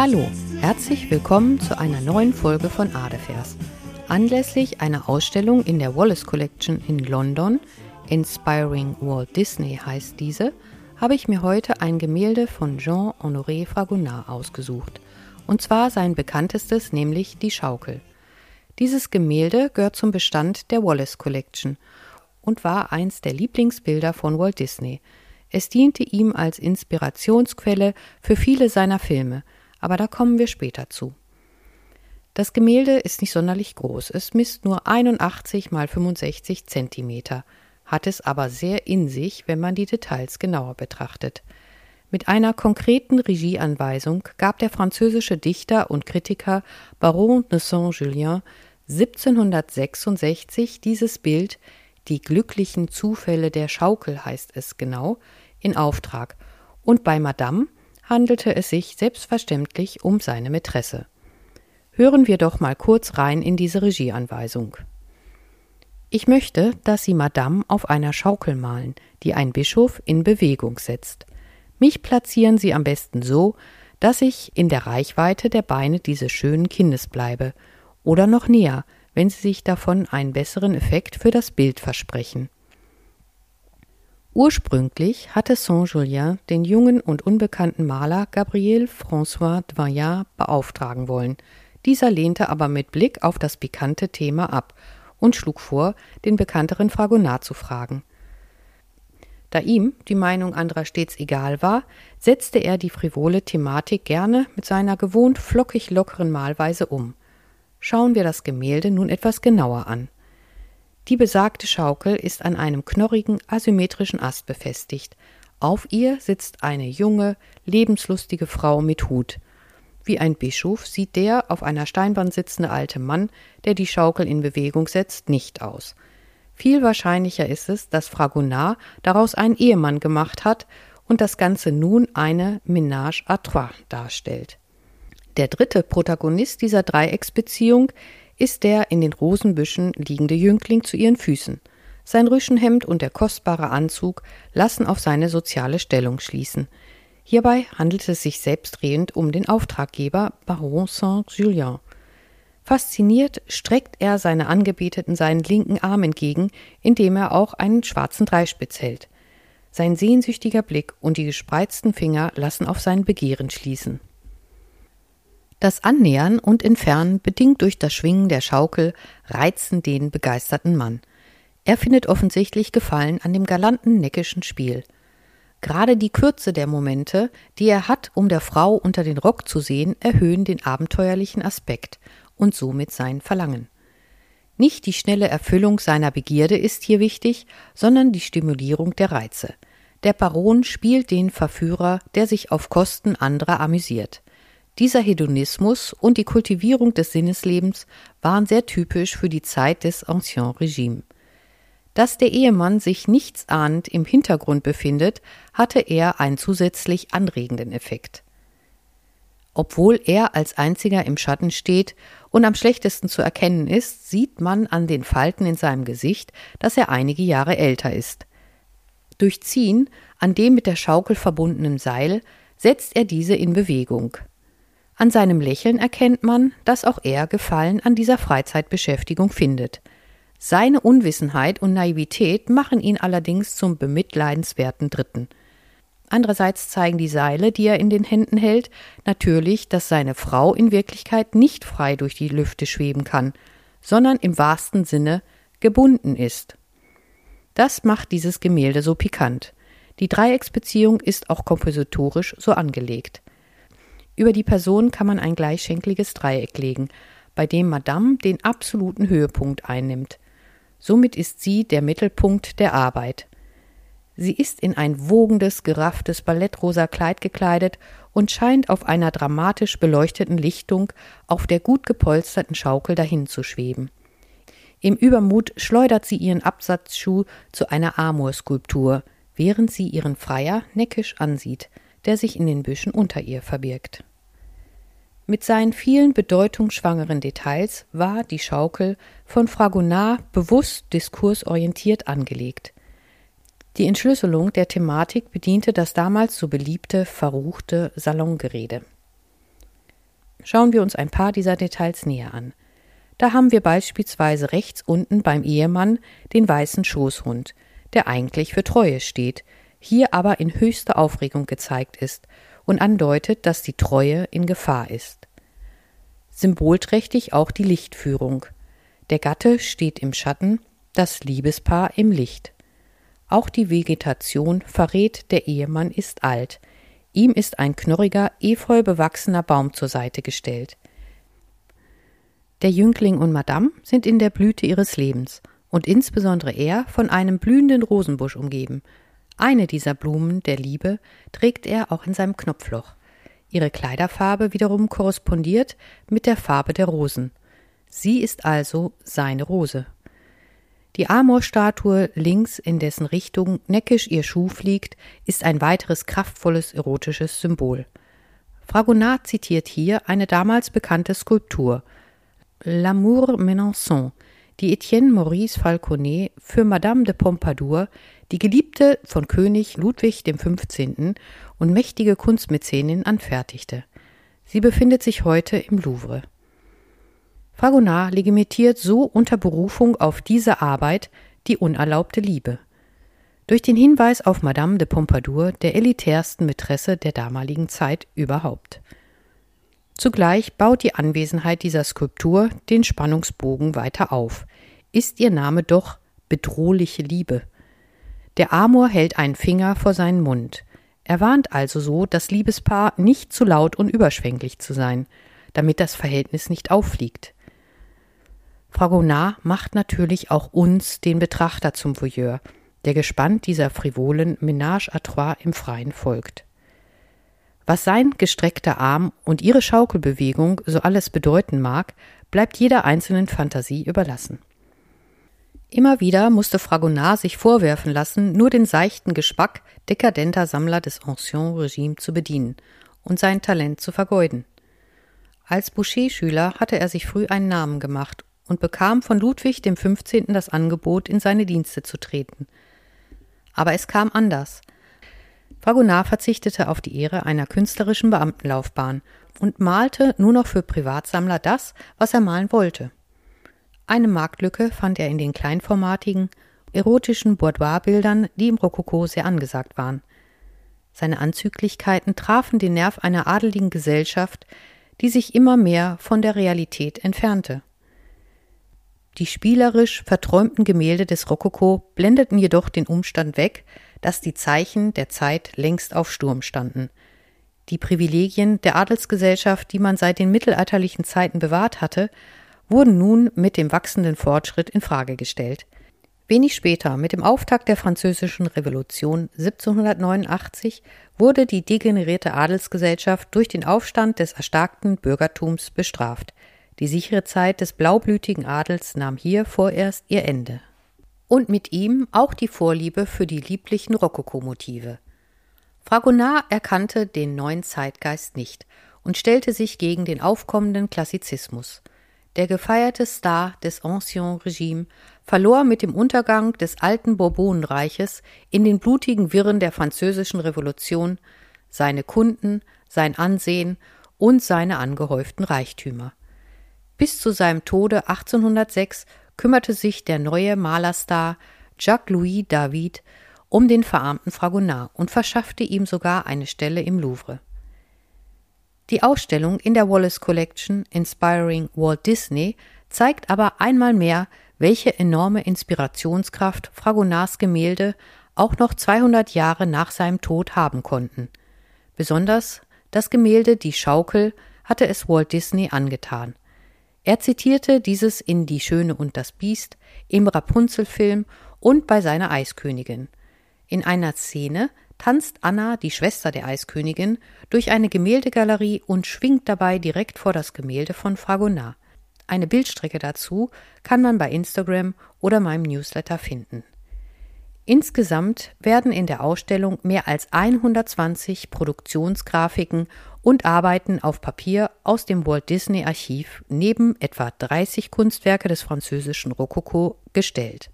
Hallo, herzlich willkommen zu einer neuen Folge von Adefers. Anlässlich einer Ausstellung in der Wallace Collection in London, Inspiring Walt Disney heißt diese, habe ich mir heute ein Gemälde von Jean-Honoré Fragonard ausgesucht. Und zwar sein bekanntestes, nämlich die Schaukel. Dieses Gemälde gehört zum Bestand der Wallace Collection und war eins der Lieblingsbilder von Walt Disney. Es diente ihm als Inspirationsquelle für viele seiner Filme, aber da kommen wir später zu. Das Gemälde ist nicht sonderlich groß, es misst nur 81 mal 65 Zentimeter, hat es aber sehr in sich, wenn man die Details genauer betrachtet. Mit einer konkreten Regieanweisung gab der französische Dichter und Kritiker Baron de Saint-Julien 1766 dieses Bild Die glücklichen Zufälle der Schaukel heißt es genau, in Auftrag, und bei Madame handelte es sich selbstverständlich um seine Mätresse. Hören wir doch mal kurz rein in diese Regieanweisung. Ich möchte, dass Sie Madame auf einer Schaukel malen, die ein Bischof in Bewegung setzt. Mich platzieren Sie am besten so, dass ich in der Reichweite der Beine dieses schönen Kindes bleibe, oder noch näher, wenn Sie sich davon einen besseren Effekt für das Bild versprechen. Ursprünglich hatte Saint-Julien den jungen und unbekannten Maler Gabriel François Doyen beauftragen wollen. Dieser lehnte aber mit Blick auf das pikante Thema ab und schlug vor, den bekannteren Fragonard zu fragen. Da ihm die Meinung anderer stets egal war, setzte er die frivole Thematik gerne mit seiner gewohnt flockig lockeren Malweise um. Schauen wir das Gemälde nun etwas genauer an. Die besagte Schaukel ist an einem knorrigen, asymmetrischen Ast befestigt. Auf ihr sitzt eine junge, lebenslustige Frau mit Hut. Wie ein Bischof sieht der auf einer Steinwand sitzende alte Mann, der die Schaukel in Bewegung setzt, nicht aus. Viel wahrscheinlicher ist es, dass Fragonard daraus einen Ehemann gemacht hat und das Ganze nun eine Ménage à trois darstellt. Der dritte Protagonist dieser Dreiecksbeziehung ist der in den Rosenbüschen liegende Jüngling zu ihren Füßen. Sein Rüschenhemd und der kostbare Anzug lassen auf seine soziale Stellung schließen. Hierbei handelt es sich selbstredend um den Auftraggeber Baron Saint-Julien. Fasziniert streckt er seine Angebeteten seinen linken Arm entgegen, indem er auch einen schwarzen Dreispitz hält. Sein sehnsüchtiger Blick und die gespreizten Finger lassen auf sein Begehren schließen. Das Annähern und Entfernen, bedingt durch das Schwingen der Schaukel, reizen den begeisterten Mann. Er findet offensichtlich Gefallen an dem galanten, neckischen Spiel. Gerade die Kürze der Momente, die er hat, um der Frau unter den Rock zu sehen, erhöhen den abenteuerlichen Aspekt und somit sein Verlangen. Nicht die schnelle Erfüllung seiner Begierde ist hier wichtig, sondern die Stimulierung der Reize. Der Baron spielt den Verführer, der sich auf Kosten anderer amüsiert. Dieser Hedonismus und die Kultivierung des Sinneslebens waren sehr typisch für die Zeit des Ancien Regime. Dass der Ehemann sich nichtsahnend im Hintergrund befindet, hatte er einen zusätzlich anregenden Effekt. Obwohl er als einziger im Schatten steht und am schlechtesten zu erkennen ist, sieht man an den Falten in seinem Gesicht, dass er einige Jahre älter ist. Durch Ziehen an dem mit der Schaukel verbundenen Seil setzt er diese in Bewegung. An seinem Lächeln erkennt man, dass auch er Gefallen an dieser Freizeitbeschäftigung findet. Seine Unwissenheit und Naivität machen ihn allerdings zum bemitleidenswerten Dritten. Andererseits zeigen die Seile, die er in den Händen hält, natürlich, dass seine Frau in Wirklichkeit nicht frei durch die Lüfte schweben kann, sondern im wahrsten Sinne gebunden ist. Das macht dieses Gemälde so pikant. Die Dreiecksbeziehung ist auch kompositorisch so angelegt. Über die Person kann man ein gleichschenkliges Dreieck legen, bei dem Madame den absoluten Höhepunkt einnimmt. Somit ist sie der Mittelpunkt der Arbeit. Sie ist in ein wogendes, gerafftes ballettrosa Kleid gekleidet und scheint auf einer dramatisch beleuchteten Lichtung auf der gut gepolsterten Schaukel dahin zu schweben. Im Übermut schleudert sie ihren Absatzschuh zu einer Amorskulptur, während sie ihren Freier neckisch ansieht, der sich in den Büschen unter ihr verbirgt. Mit seinen vielen bedeutungsschwangeren Details war die Schaukel von Fragonard bewusst diskursorientiert angelegt. Die Entschlüsselung der Thematik bediente das damals so beliebte verruchte Salongerede. schauen wir uns ein paar dieser Details näher an. Da haben wir beispielsweise rechts unten beim Ehemann den weißen Schoßhund, der eigentlich für Treue steht, hier aber in höchster Aufregung gezeigt ist und andeutet, dass die Treue in Gefahr ist. Symbolträchtig auch die Lichtführung. Der Gatte steht im Schatten, das Liebespaar im Licht. Auch die Vegetation verrät, der Ehemann ist alt. Ihm ist ein knorriger, efeu bewachsener Baum zur Seite gestellt. Der Jüngling und Madame sind in der Blüte ihres Lebens und insbesondere er von einem blühenden Rosenbusch umgeben. Eine dieser Blumen der Liebe trägt er auch in seinem Knopfloch. Ihre Kleiderfarbe wiederum korrespondiert mit der Farbe der Rosen. Sie ist also seine Rose. Die Amorstatue links, in dessen Richtung neckisch ihr Schuh fliegt, ist ein weiteres kraftvolles erotisches Symbol. Fragonard zitiert hier eine damals bekannte Skulptur L'amour Menançon, die Etienne Maurice Falconet für Madame de Pompadour, die Geliebte von König Ludwig XV. und mächtige Kunstmäzenin, anfertigte. Sie befindet sich heute im Louvre. Fragonard legitimiert so unter Berufung auf diese Arbeit die unerlaubte Liebe. Durch den Hinweis auf Madame de Pompadour, der elitärsten Mätresse der damaligen Zeit überhaupt. Zugleich baut die Anwesenheit dieser Skulptur den Spannungsbogen weiter auf. Ist ihr Name doch bedrohliche Liebe. Der Amor hält einen Finger vor seinen Mund. Er warnt also so das Liebespaar, nicht zu laut und überschwänglich zu sein, damit das Verhältnis nicht auffliegt. Fragonard macht natürlich auch uns, den Betrachter, zum Voyeur, der gespannt dieser frivolen Ménage à trois im Freien folgt. Was sein gestreckter Arm und ihre Schaukelbewegung so alles bedeuten mag, bleibt jeder einzelnen Fantasie überlassen. Immer wieder musste Fragonard sich vorwerfen lassen, nur den seichten Gespack dekadenter Sammler des Ancien Regime zu bedienen und sein Talent zu vergeuden. Als Boucher-Schüler hatte er sich früh einen Namen gemacht und bekam von Ludwig dem 15. das Angebot, in seine Dienste zu treten. Aber es kam anders. Fragonard verzichtete auf die Ehre einer künstlerischen Beamtenlaufbahn und malte nur noch für Privatsammler das, was er malen wollte. Eine Marktlücke fand er in den kleinformatigen, erotischen Boudoirbildern, die im Rokoko sehr angesagt waren. Seine Anzüglichkeiten trafen den Nerv einer adeligen Gesellschaft, die sich immer mehr von der Realität entfernte. Die spielerisch verträumten Gemälde des Rokoko blendeten jedoch den Umstand weg, dass die Zeichen der Zeit längst auf Sturm standen. Die Privilegien der Adelsgesellschaft, die man seit den mittelalterlichen Zeiten bewahrt hatte, wurden nun mit dem wachsenden Fortschritt in Frage gestellt. Wenig später, mit dem Auftakt der Französischen Revolution 1789, wurde die degenerierte Adelsgesellschaft durch den Aufstand des erstarkten Bürgertums bestraft. Die sichere Zeit des blaublütigen Adels nahm hier vorerst ihr Ende. Und mit ihm auch die Vorliebe für die lieblichen Rokokomotive. Fragonard erkannte den neuen Zeitgeist nicht und stellte sich gegen den aufkommenden Klassizismus. Der gefeierte Star des Ancien Regime verlor mit dem Untergang des alten Bourbonenreiches in den blutigen Wirren der französischen Revolution seine Kunden, sein Ansehen und seine angehäuften Reichtümer. Bis zu seinem Tode 1806 kümmerte sich der neue Malerstar Jacques-Louis David um den verarmten Fragonard und verschaffte ihm sogar eine Stelle im Louvre. Die Ausstellung in der Wallace Collection Inspiring Walt Disney zeigt aber einmal mehr, welche enorme Inspirationskraft Fragonards Gemälde auch noch 200 Jahre nach seinem Tod haben konnten. Besonders das Gemälde Die Schaukel hatte es Walt Disney angetan – er zitierte dieses in Die Schöne und das Biest, im Rapunzel-Film und bei seiner Eiskönigin. In einer Szene tanzt Anna, die Schwester der Eiskönigin, durch eine Gemäldegalerie und schwingt dabei direkt vor das Gemälde von Fragonard. Eine Bildstrecke dazu kann man bei Instagram oder meinem Newsletter finden. Insgesamt werden in der Ausstellung mehr als 120 Produktionsgrafiken und Arbeiten auf Papier aus dem Walt Disney Archiv neben etwa 30 Kunstwerke des französischen Rokoko gestellt.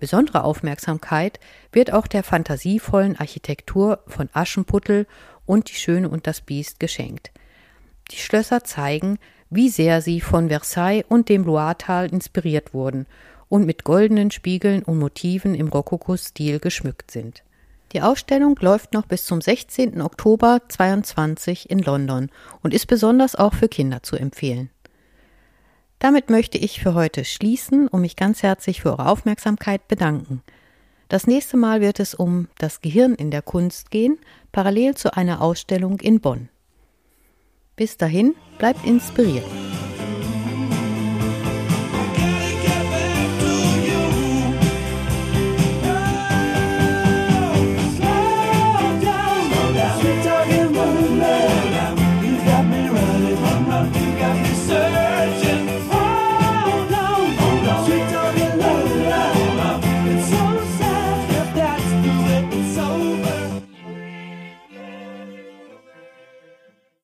Besondere Aufmerksamkeit wird auch der fantasievollen Architektur von Aschenputtel und Die Schöne und das Biest geschenkt. Die Schlösser zeigen, wie sehr sie von Versailles und dem Loiretal inspiriert wurden und mit goldenen Spiegeln und Motiven im Rokoko-Stil geschmückt sind. Die Ausstellung läuft noch bis zum 16. Oktober 2022 in London und ist besonders auch für Kinder zu empfehlen. Damit möchte ich für heute schließen und mich ganz herzlich für eure Aufmerksamkeit bedanken. Das nächste Mal wird es um das Gehirn in der Kunst gehen, parallel zu einer Ausstellung in Bonn. Bis dahin, bleibt inspiriert.